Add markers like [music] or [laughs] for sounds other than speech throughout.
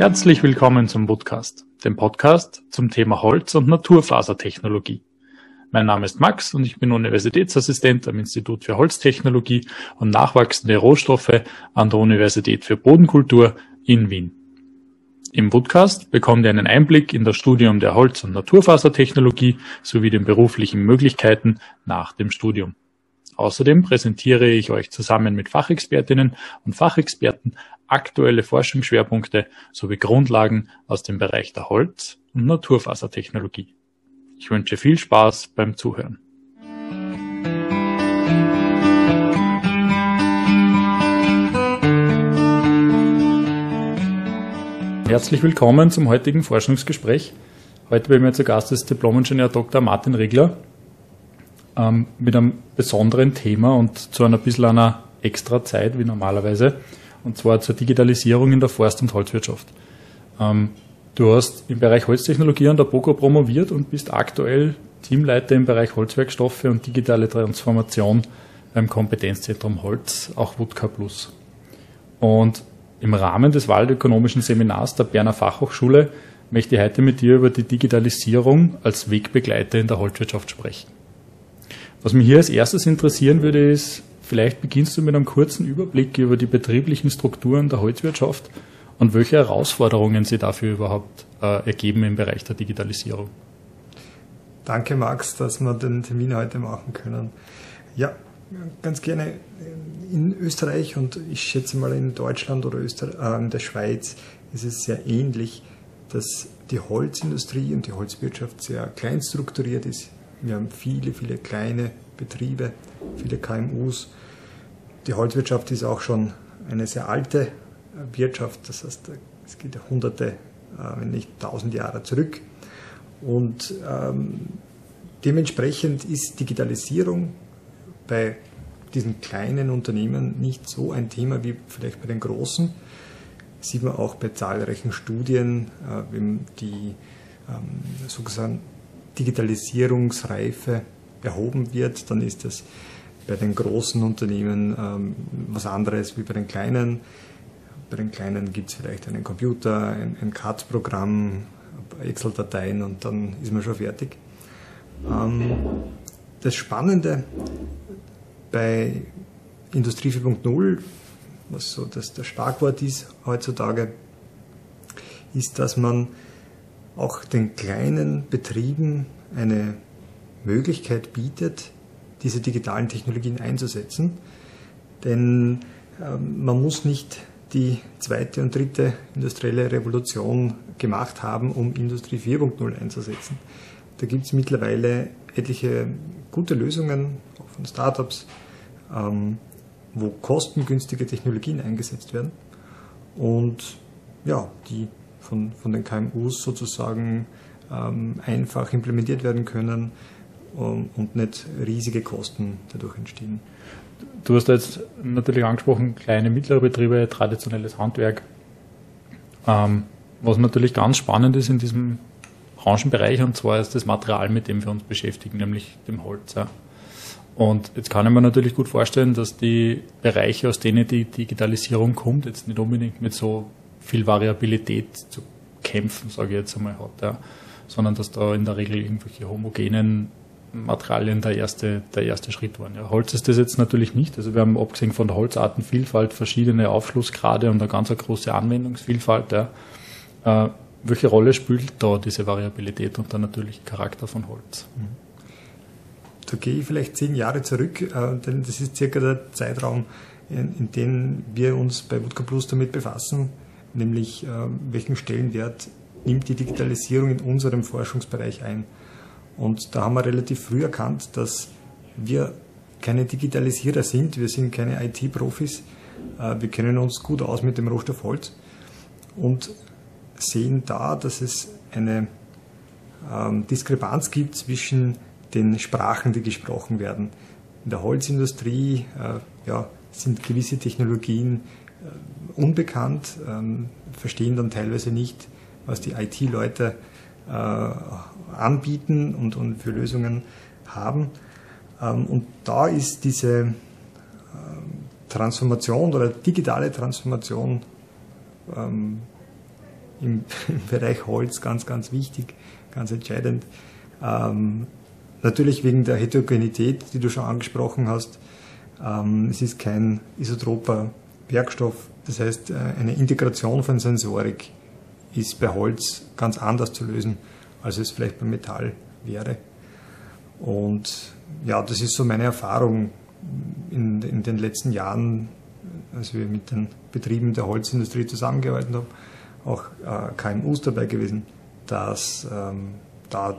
Herzlich willkommen zum Podcast, dem Podcast zum Thema Holz- und Naturfasertechnologie. Mein Name ist Max und ich bin Universitätsassistent am Institut für Holztechnologie und nachwachsende Rohstoffe an der Universität für Bodenkultur in Wien. Im Podcast bekommt ihr einen Einblick in das Studium der Holz- und Naturfasertechnologie sowie den beruflichen Möglichkeiten nach dem Studium. Außerdem präsentiere ich euch zusammen mit Fachexpertinnen und Fachexperten aktuelle Forschungsschwerpunkte sowie Grundlagen aus dem Bereich der Holz- und Naturfasertechnologie. Ich wünsche viel Spaß beim Zuhören. Herzlich willkommen zum heutigen Forschungsgespräch. Heute bei mir zu Gast ist Diplomingenieur Dr. Martin Regler ähm, mit einem besonderen Thema und zu einer bisschen einer extra Zeit wie normalerweise, und zwar zur Digitalisierung in der Forst- und Holzwirtschaft. Ähm, du hast im Bereich Holztechnologie an der BOKO promoviert und bist aktuell Teamleiter im Bereich Holzwerkstoffe und digitale Transformation beim Kompetenzzentrum Holz, auch Woodka Plus. Und im Rahmen des waldökonomischen Seminars der Berner Fachhochschule möchte ich heute mit dir über die Digitalisierung als Wegbegleiter in der Holzwirtschaft sprechen. Was mich hier als erstes interessieren würde, ist, vielleicht beginnst du mit einem kurzen Überblick über die betrieblichen Strukturen der Holzwirtschaft und welche Herausforderungen sie dafür überhaupt äh, ergeben im Bereich der Digitalisierung. Danke, Max, dass wir den Termin heute machen können. Ja, ganz gerne in Österreich und ich schätze mal in Deutschland oder Öster äh, in der Schweiz ist es sehr ähnlich, dass die Holzindustrie und die Holzwirtschaft sehr klein strukturiert ist. Wir haben viele, viele kleine Betriebe, viele KMUs. Die Holzwirtschaft ist auch schon eine sehr alte Wirtschaft, das heißt, es geht hunderte, äh, wenn nicht tausend Jahre zurück. Und ähm, dementsprechend ist Digitalisierung bei diesen kleinen Unternehmen nicht so ein Thema wie vielleicht bei den großen. Das sieht man auch bei zahlreichen Studien, äh, die ähm, sozusagen Digitalisierungsreife erhoben wird, dann ist das bei den großen Unternehmen ähm, was anderes wie bei den kleinen. Bei den kleinen gibt es vielleicht einen Computer, ein, ein CAD-Programm, Excel-Dateien und dann ist man schon fertig. Ähm, das Spannende bei Industrie 4.0, was so das, das Schlagwort ist heutzutage, ist, dass man auch den kleinen Betrieben eine Möglichkeit bietet, diese digitalen Technologien einzusetzen. Denn ähm, man muss nicht die zweite und dritte industrielle Revolution gemacht haben, um Industrie 4.0 einzusetzen. Da gibt es mittlerweile etliche gute Lösungen, auch von Startups, ähm, wo kostengünstige Technologien eingesetzt werden und ja, die von, von den KMUs sozusagen ähm, einfach implementiert werden können um, und nicht riesige Kosten dadurch entstehen. Du hast jetzt natürlich angesprochen, kleine, mittlere Betriebe, traditionelles Handwerk. Ähm, was natürlich ganz spannend ist in diesem Branchenbereich, und zwar ist das Material, mit dem wir uns beschäftigen, nämlich dem Holz. Und jetzt kann ich mir natürlich gut vorstellen, dass die Bereiche, aus denen die Digitalisierung kommt, jetzt nicht unbedingt mit so viel Variabilität zu kämpfen, sage ich jetzt einmal, hat, ja. sondern dass da in der Regel irgendwelche homogenen Materialien der erste, der erste Schritt waren. Ja, Holz ist das jetzt natürlich nicht. Also wir haben abgesehen von der Holzartenvielfalt verschiedene Aufschlussgrade und eine ganz große Anwendungsvielfalt. Ja. Äh, welche Rolle spielt da diese Variabilität und der natürliche Charakter von Holz? Da gehe ich vielleicht zehn Jahre zurück, äh, denn das ist circa der Zeitraum, in, in dem wir uns bei Woodka Plus damit befassen, nämlich äh, welchen Stellenwert nimmt die Digitalisierung in unserem Forschungsbereich ein. Und da haben wir relativ früh erkannt, dass wir keine Digitalisierer sind, wir sind keine IT-Profis, äh, wir kennen uns gut aus mit dem Rohstoff Holz und sehen da, dass es eine ähm, Diskrepanz gibt zwischen den Sprachen, die gesprochen werden. In der Holzindustrie äh, ja, sind gewisse Technologien unbekannt, ähm, verstehen dann teilweise nicht, was die IT-Leute äh, anbieten und, und für Lösungen haben. Ähm, und da ist diese ähm, Transformation oder digitale Transformation ähm, im, [laughs] im Bereich Holz ganz, ganz wichtig, ganz entscheidend. Ähm, natürlich wegen der Heterogenität, die du schon angesprochen hast. Ähm, es ist kein isotroper Werkstoff. Das heißt, äh, eine Integration von Sensorik ist bei Holz ganz anders zu lösen, als es vielleicht bei Metall wäre. Und ja, das ist so meine Erfahrung in, in den letzten Jahren, als wir mit den Betrieben der Holzindustrie zusammengearbeitet haben, auch äh, KMUs dabei gewesen, dass ähm, da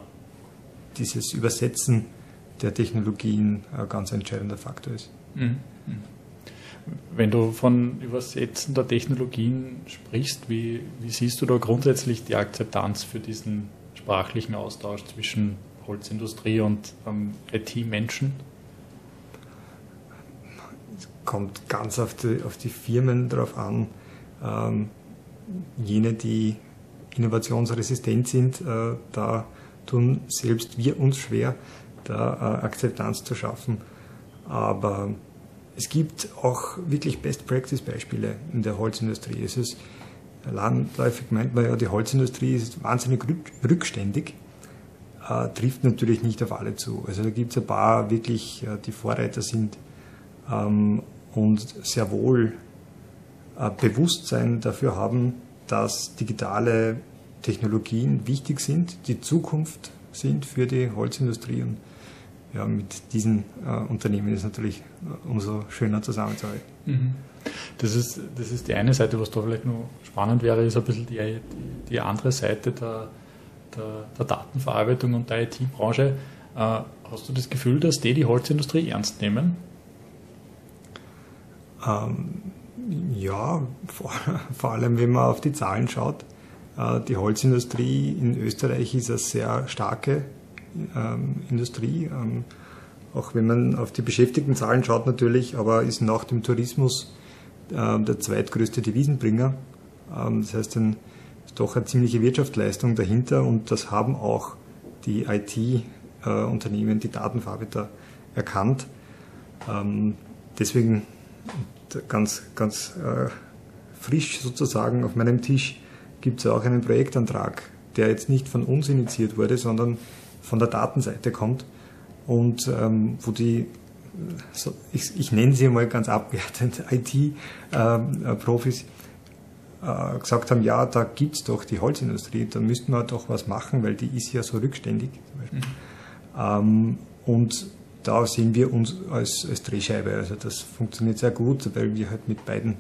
dieses Übersetzen der Technologien ein ganz entscheidender Faktor ist. Mhm. Wenn du von Übersetzen der Technologien sprichst, wie, wie siehst du da grundsätzlich die Akzeptanz für diesen sprachlichen Austausch zwischen Holzindustrie und ähm, IT-Menschen? Es kommt ganz auf die, auf die Firmen drauf an. Ähm, jene, die innovationsresistent sind, äh, da tun selbst wir uns schwer, da äh, Akzeptanz zu schaffen. Aber es gibt auch wirklich Best-Practice-Beispiele in der Holzindustrie. Es ist landläufig meint man ja, die Holzindustrie ist wahnsinnig rückständig, äh, trifft natürlich nicht auf alle zu. Also da gibt es ein paar wirklich, äh, die Vorreiter sind ähm, und sehr wohl äh, Bewusstsein dafür haben, dass digitale Technologien wichtig sind, die Zukunft sind für die Holzindustrie und ja, mit diesen äh, Unternehmen ist natürlich äh, umso schöner zusammenzuarbeiten. Mhm. Das ist, das ist die eine Seite, was da vielleicht noch spannend wäre, ist ein bisschen die, die, andere Seite der, der, der, Datenverarbeitung und der IT-Branche. Äh, hast du das Gefühl, dass die die Holzindustrie ernst nehmen? Ähm, ja, vor, [laughs] vor, allem wenn man auf die Zahlen schaut. Äh, die Holzindustrie in Österreich ist eine sehr starke Industrie. Ähm, auch wenn man auf die Beschäftigtenzahlen schaut natürlich, aber ist nach dem Tourismus äh, der zweitgrößte Devisenbringer. Ähm, das heißt, ein, ist doch eine ziemliche Wirtschaftsleistung dahinter und das haben auch die IT-Unternehmen, die Datenverarbeiter erkannt. Ähm, deswegen ganz, ganz äh, frisch sozusagen auf meinem Tisch gibt es auch einen Projektantrag, der jetzt nicht von uns initiiert wurde, sondern von der Datenseite kommt und ähm, wo die, so, ich, ich, nenne sie mal ganz abwertend, [laughs] IT-Profis ähm, äh, gesagt haben, ja, da gibt es doch die Holzindustrie, da müssten wir doch was machen, weil die ist ja so rückständig. Mhm. Ähm, und da sehen wir uns als, als Drehscheibe. Also das funktioniert sehr gut, weil wir halt mit beiden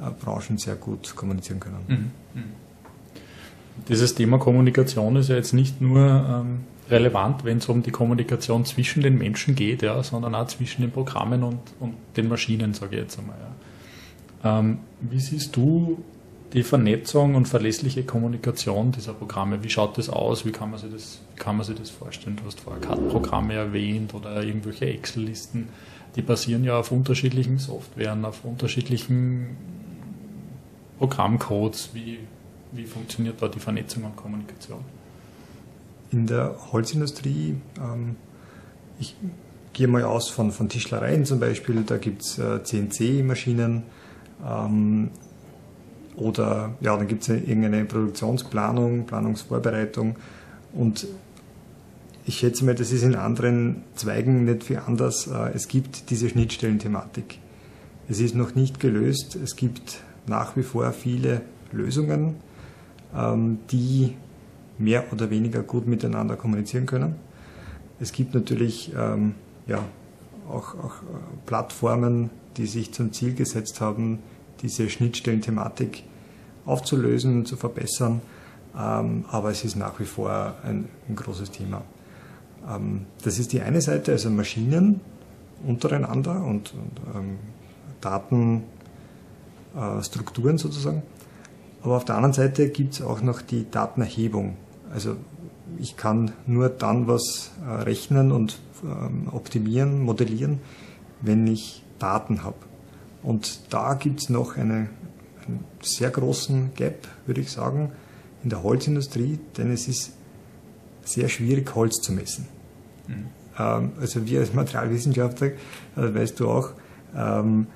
äh, Branchen sehr gut kommunizieren können. Mhm. mhm. Dieses Thema Kommunikation ist ja jetzt nicht nur ähm, relevant, wenn es um die Kommunikation zwischen den Menschen geht, ja, sondern auch zwischen den Programmen und, und den Maschinen, sage ich jetzt einmal. Ja. Ähm, wie siehst du die Vernetzung und verlässliche Kommunikation dieser Programme? Wie schaut das aus? Wie kann man sich das, kann man sich das vorstellen? Du hast vorher CAD-Programme erwähnt oder irgendwelche Excel-Listen. Die basieren ja auf unterschiedlichen Softwaren, auf unterschiedlichen Programmcodes. Wie, wie funktioniert da die Vernetzung und Kommunikation? In der Holzindustrie, ähm, ich gehe mal aus von, von Tischlereien zum Beispiel, da gibt es äh, CNC-Maschinen ähm, oder ja, dann gibt es irgendeine Produktionsplanung, Planungsvorbereitung und ich schätze mal, das ist in anderen Zweigen nicht viel anders. Äh, es gibt diese Schnittstellenthematik. Es ist noch nicht gelöst. Es gibt nach wie vor viele Lösungen, ähm, die mehr oder weniger gut miteinander kommunizieren können. Es gibt natürlich ähm, ja, auch, auch äh, Plattformen, die sich zum Ziel gesetzt haben, diese Schnittstellenthematik aufzulösen und zu verbessern. Ähm, aber es ist nach wie vor ein, ein großes Thema. Ähm, das ist die eine Seite, also Maschinen untereinander und, und ähm, Datenstrukturen äh, sozusagen. Aber auf der anderen Seite gibt es auch noch die Datenerhebung. Also ich kann nur dann was äh, rechnen und ähm, optimieren, modellieren, wenn ich Daten habe. Und da gibt es noch eine, einen sehr großen Gap, würde ich sagen, in der Holzindustrie, denn es ist sehr schwierig, Holz zu messen. Mhm. Ähm, also wir als Materialwissenschaftler, äh, weißt du auch, ähm,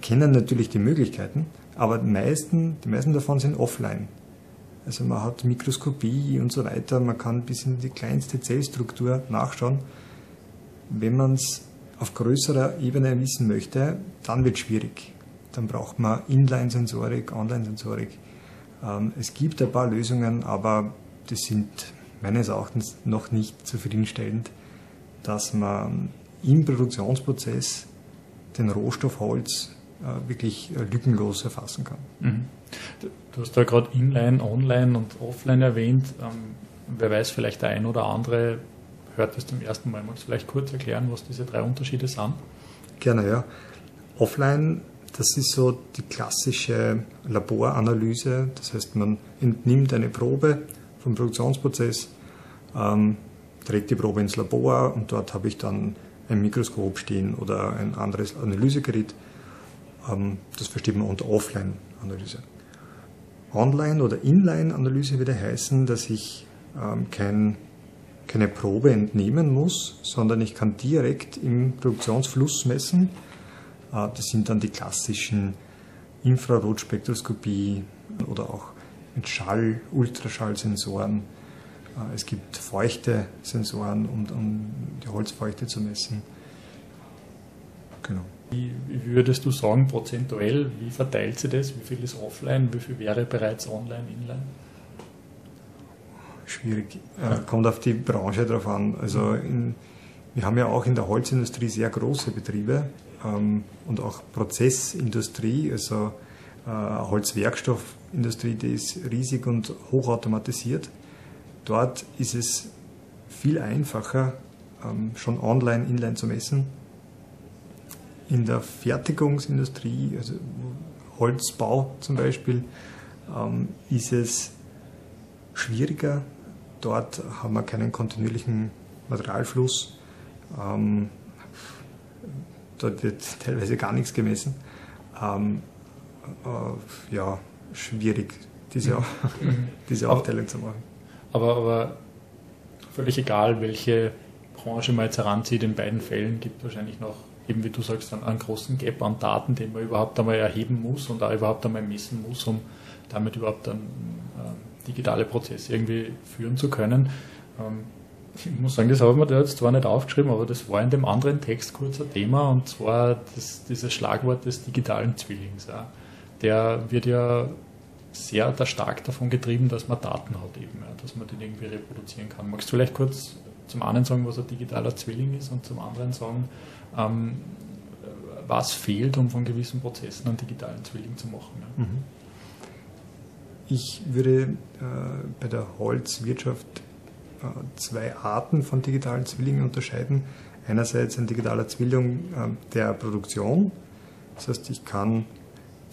kennen natürlich die Möglichkeiten, aber die meisten, die meisten davon sind offline. Also man hat Mikroskopie und so weiter, man kann bis in die kleinste Zellstruktur nachschauen. Wenn man es auf größerer Ebene wissen möchte, dann wird es schwierig. Dann braucht man Inline-Sensorik, Online-Sensorik. Ähm, es gibt ein paar Lösungen, aber das sind meines Erachtens noch nicht zufriedenstellend, dass man im Produktionsprozess den Rohstoff Holz wirklich äh, lückenlos erfassen kann. Mhm. Du hast da gerade Inline, Online und Offline erwähnt. Ähm, wer weiß, vielleicht der ein oder andere hört das zum ersten Mal. Magst du vielleicht kurz erklären, was diese drei Unterschiede sind? Gerne, ja. Offline, das ist so die klassische Laboranalyse. Das heißt, man entnimmt eine Probe vom Produktionsprozess, ähm, trägt die Probe ins Labor und dort habe ich dann ein Mikroskop stehen oder ein anderes Analysegerät. Ähm, das versteht man unter Offline-Analyse. Online- oder Inline-Analyse würde heißen, dass ich ähm, kein, keine Probe entnehmen muss, sondern ich kann direkt im Produktionsfluss messen. Äh, das sind dann die klassischen Infrarotspektroskopie oder auch mit Schall, Ultraschallsensoren. Äh, es gibt feuchte Sensoren, um, um die Holzfeuchte zu messen. Genau. Wie, würdest du sagen, prozentuell, wie verteilt sich das? Wie viel ist offline, wie viel wäre bereits online, inline? Schwierig. Äh, kommt auf die Branche drauf an. Also in, wir haben ja auch in der Holzindustrie sehr große Betriebe ähm, und auch Prozessindustrie, also äh, Holzwerkstoffindustrie, die ist riesig und hochautomatisiert. Dort ist es viel einfacher, ähm, schon online, inline zu messen in der Fertigungsindustrie, also Holzbau zum Beispiel, ähm, ist es schwieriger. Dort haben wir keinen kontinuierlichen Materialfluss. Ähm, dort wird [laughs] teilweise gar nichts gemessen. Ähm, äh, ja, schwierig, diese, [laughs] diese Aufteilung zu machen. Aber, aber völlig egal, welche Branche man jetzt heranzieht, in beiden Fällen gibt es wahrscheinlich noch eben wie du sagst, einen, einen großen Gap an Daten, den man überhaupt einmal erheben muss und auch überhaupt einmal messen muss, um damit überhaupt dann äh, digitale Prozesse irgendwie führen zu können. Ähm, ich muss sagen, das habe ich mir da jetzt zwar nicht aufgeschrieben, aber das war in dem anderen Text kurz ein Thema und zwar das, dieses Schlagwort des digitalen Zwillings. Ja. Der wird ja sehr stark davon getrieben, dass man Daten hat eben, ja, dass man den irgendwie reproduzieren kann. Magst du vielleicht kurz zum einen sagen, was ein digitaler Zwilling ist und zum anderen sagen, ähm, was fehlt, um von gewissen Prozessen einen digitalen Zwilling zu machen. Mhm. Ich würde äh, bei der Holzwirtschaft äh, zwei Arten von digitalen Zwillingen unterscheiden. Einerseits ein digitaler Zwilling äh, der Produktion, das heißt, ich kann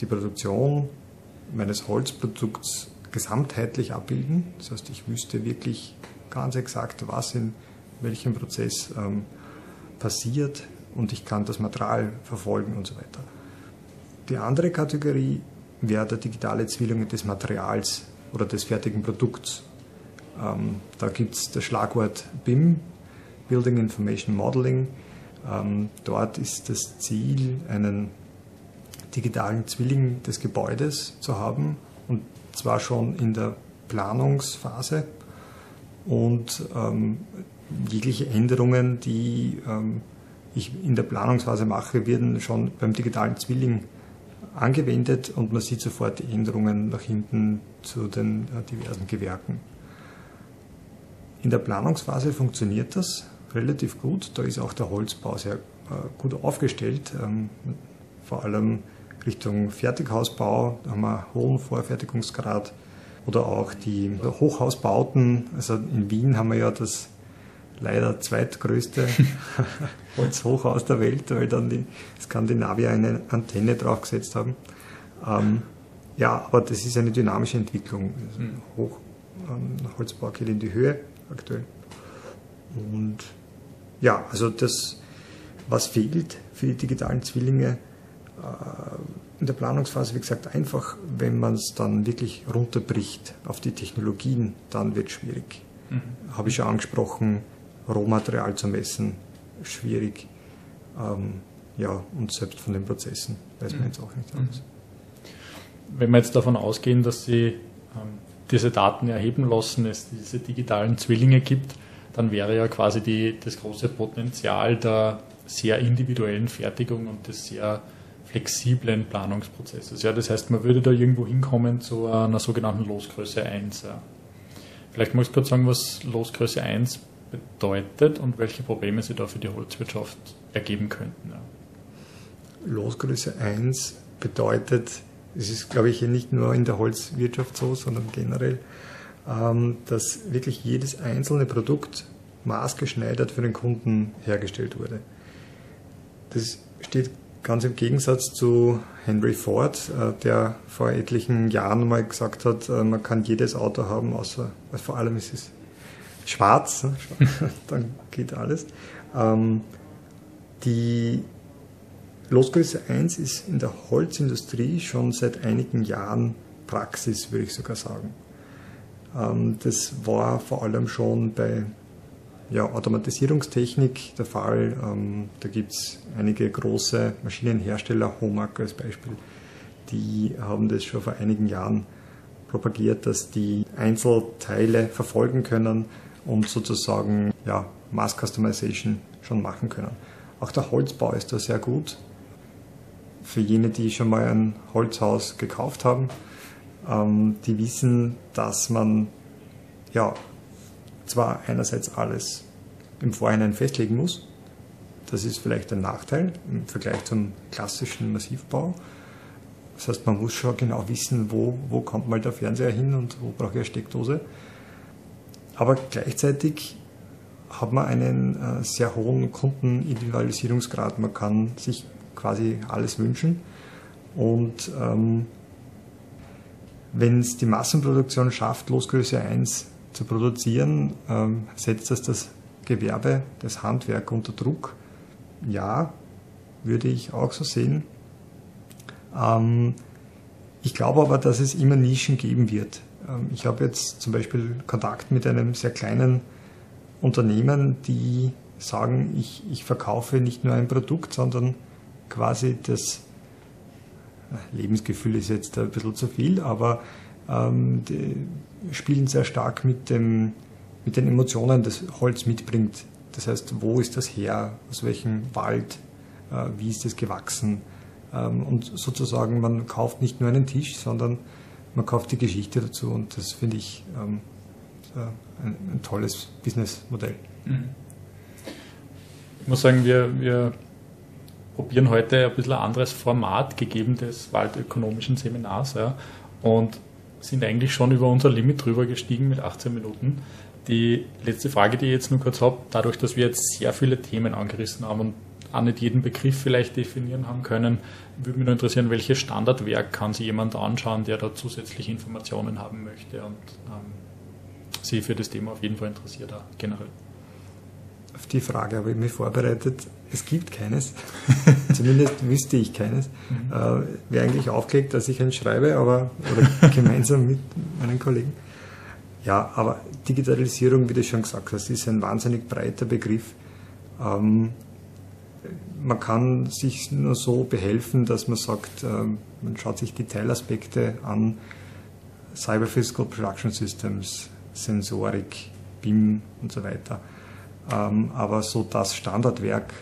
die Produktion meines Holzprodukts gesamtheitlich abbilden. Das heißt, ich wüsste wirklich ganz exakt, was in welchem Prozess ähm, passiert, und ich kann das Material verfolgen und so weiter. Die andere Kategorie wäre der digitale Zwilling des Materials oder des fertigen Produkts. Ähm, da gibt es das Schlagwort BIM, Building Information Modeling. Ähm, dort ist das Ziel, einen digitalen Zwilling des Gebäudes zu haben und zwar schon in der Planungsphase und ähm, jegliche Änderungen, die ähm, ich in der Planungsphase mache, werden schon beim digitalen Zwilling angewendet und man sieht sofort die Änderungen nach hinten zu den äh, diversen Gewerken. In der Planungsphase funktioniert das relativ gut. Da ist auch der Holzbau sehr äh, gut aufgestellt, ähm, vor allem Richtung Fertighausbau, da haben wir hohen Vorfertigungsgrad oder auch die Hochhausbauten. Also in Wien haben wir ja das leider zweitgrößte [laughs] Holzhochhaus der Welt, weil dann die Skandinavier eine Antenne draufgesetzt haben. Ähm, ja, aber das ist eine dynamische Entwicklung. Also hm. Hoch, ähm, Holzbau geht in die Höhe aktuell. Und ja, also das, was fehlt für die digitalen Zwillinge äh, in der Planungsphase, wie gesagt, einfach, wenn man es dann wirklich runterbricht auf die Technologien, dann wird es schwierig. Mhm. Habe ich schon angesprochen, Rohmaterial zu messen, schwierig. Ähm, ja, und selbst von den Prozessen weiß man mhm. jetzt auch nicht alles. Wenn wir jetzt davon ausgehen, dass Sie ähm, diese Daten erheben lassen, es diese digitalen Zwillinge gibt, dann wäre ja quasi die, das große Potenzial der sehr individuellen Fertigung und des sehr flexiblen Planungsprozesses. Ja, das heißt, man würde da irgendwo hinkommen zu einer sogenannten Losgröße 1. Ja. Vielleicht muss ich kurz sagen, was Losgröße 1 bedeutet und welche Probleme sie da für die Holzwirtschaft ergeben könnten. Losgröße 1 bedeutet, es ist, glaube ich, nicht nur in der Holzwirtschaft so, sondern generell, ähm, dass wirklich jedes einzelne Produkt maßgeschneidert für den Kunden hergestellt wurde. Das steht ganz im Gegensatz zu Henry Ford, äh, der vor etlichen Jahren mal gesagt hat, äh, man kann jedes Auto haben, außer also vor allem ist es schwarz, ne? [laughs] dann geht alles. Ähm, die Losgröße 1 ist in der Holzindustrie schon seit einigen Jahren Praxis, würde ich sogar sagen. Ähm, das war vor allem schon bei ja, Automatisierungstechnik der Fall. Ähm, da gibt es einige große Maschinenhersteller, Homag als Beispiel, die haben das schon vor einigen Jahren propagiert, dass die Einzelteile verfolgen können und sozusagen ja, Mass Customization schon machen können. Auch der Holzbau ist da sehr gut. Für jene, die schon mal ein Holzhaus gekauft haben, ähm, die wissen, dass man ja zwar einerseits alles im Vorhinein festlegen muss, das ist vielleicht ein Nachteil im Vergleich zum klassischen Massivbau. Das heißt, man muss schon genau wissen, wo, wo kommt mal der Fernseher hin und wo brauche ich eine Steckdose. Aber gleichzeitig hat man einen äh, sehr hohen Kundenindividualisierungsgrad. Man kann sich quasi alles wünschen. Und ähm, wenn es die Massenproduktion schafft, Losgröße 1 zu produzieren, ähm, setzt das das Gewerbe, das Handwerk unter Druck. Ja, würde ich auch so sehen. Ähm, ich glaube aber, dass es immer Nischen geben wird. Ähm, ich habe jetzt zum Beispiel Kontakt mit einem sehr kleinen Unternehmen, die sagen, ich, ich verkaufe nicht nur ein Produkt, sondern quasi das äh, Lebensgefühl ist jetzt ein bisschen zu viel, aber ähm, die spielen sehr stark mit, dem, mit den Emotionen, das Holz mitbringt. Das heißt, wo ist das her, aus welchem Wald, äh, wie ist es gewachsen. Ähm, und sozusagen, man kauft nicht nur einen Tisch, sondern man kauft die Geschichte dazu und das finde ich ähm, äh, ein, ein, tolles Businessmodell. Mhm. Ich muss sagen, wir, wir probieren heute ein bisschen ein anderes Format gegeben des waldökonomischen Seminars ja, und sind eigentlich schon über unser Limit drüber gestiegen mit 18 Minuten. Die letzte Frage, die ich jetzt nur kurz habe, dadurch, dass wir jetzt sehr viele Themen angerissen haben und auch nicht jeden Begriff vielleicht definieren haben können, würde mich nur interessieren, welches Standardwerk kann sich jemand anschauen, der da zusätzliche Informationen haben möchte und ähm, sich für das Thema auf jeden Fall interessiert, auch generell. Auf die Frage habe ich mich vorbereitet. Es gibt keines. [laughs] Zumindest wüsste ich keines. Mhm. Äh, Wäre eigentlich aufgelegt, dass ich eins schreibe, aber oder [laughs] gemeinsam mit meinen Kollegen. Ja, aber Digitalisierung, wie du schon gesagt hast, ist ein wahnsinnig breiter Begriff. Ähm, man kann sich nur so behelfen, dass man sagt, ähm, man schaut sich die Teilaspekte an, Cyber Physical Production Systems, Sensorik, BIM und so weiter. Ähm, aber so das Standardwerk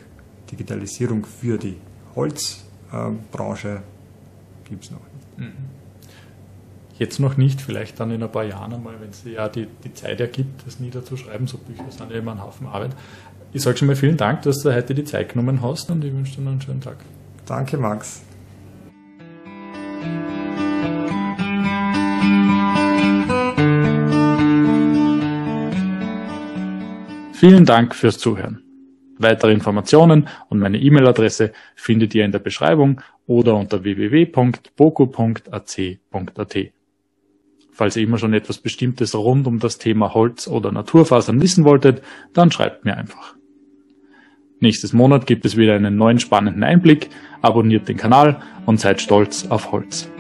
Digitalisierung für die Holzbranche gibt es noch nicht. Mhm. Jetzt noch nicht, vielleicht dann in ein paar Jahren einmal, wenn es ja die, die Zeit ergibt, das niederzuschreiben. So Bücher sind ja immer ein Haufen Arbeit. Ich sage schon mal vielen Dank, dass du heute die Zeit genommen hast und ich wünsche dir noch einen schönen Tag. Danke, Max. Vielen Dank fürs Zuhören. Weitere Informationen und meine E-Mail-Adresse findet ihr in der Beschreibung oder unter www.boku.ac.at. Falls ihr immer schon etwas Bestimmtes rund um das Thema Holz oder Naturfasern wissen wolltet, dann schreibt mir einfach. Nächstes Monat gibt es wieder einen neuen spannenden Einblick. Abonniert den Kanal und seid stolz auf Holz.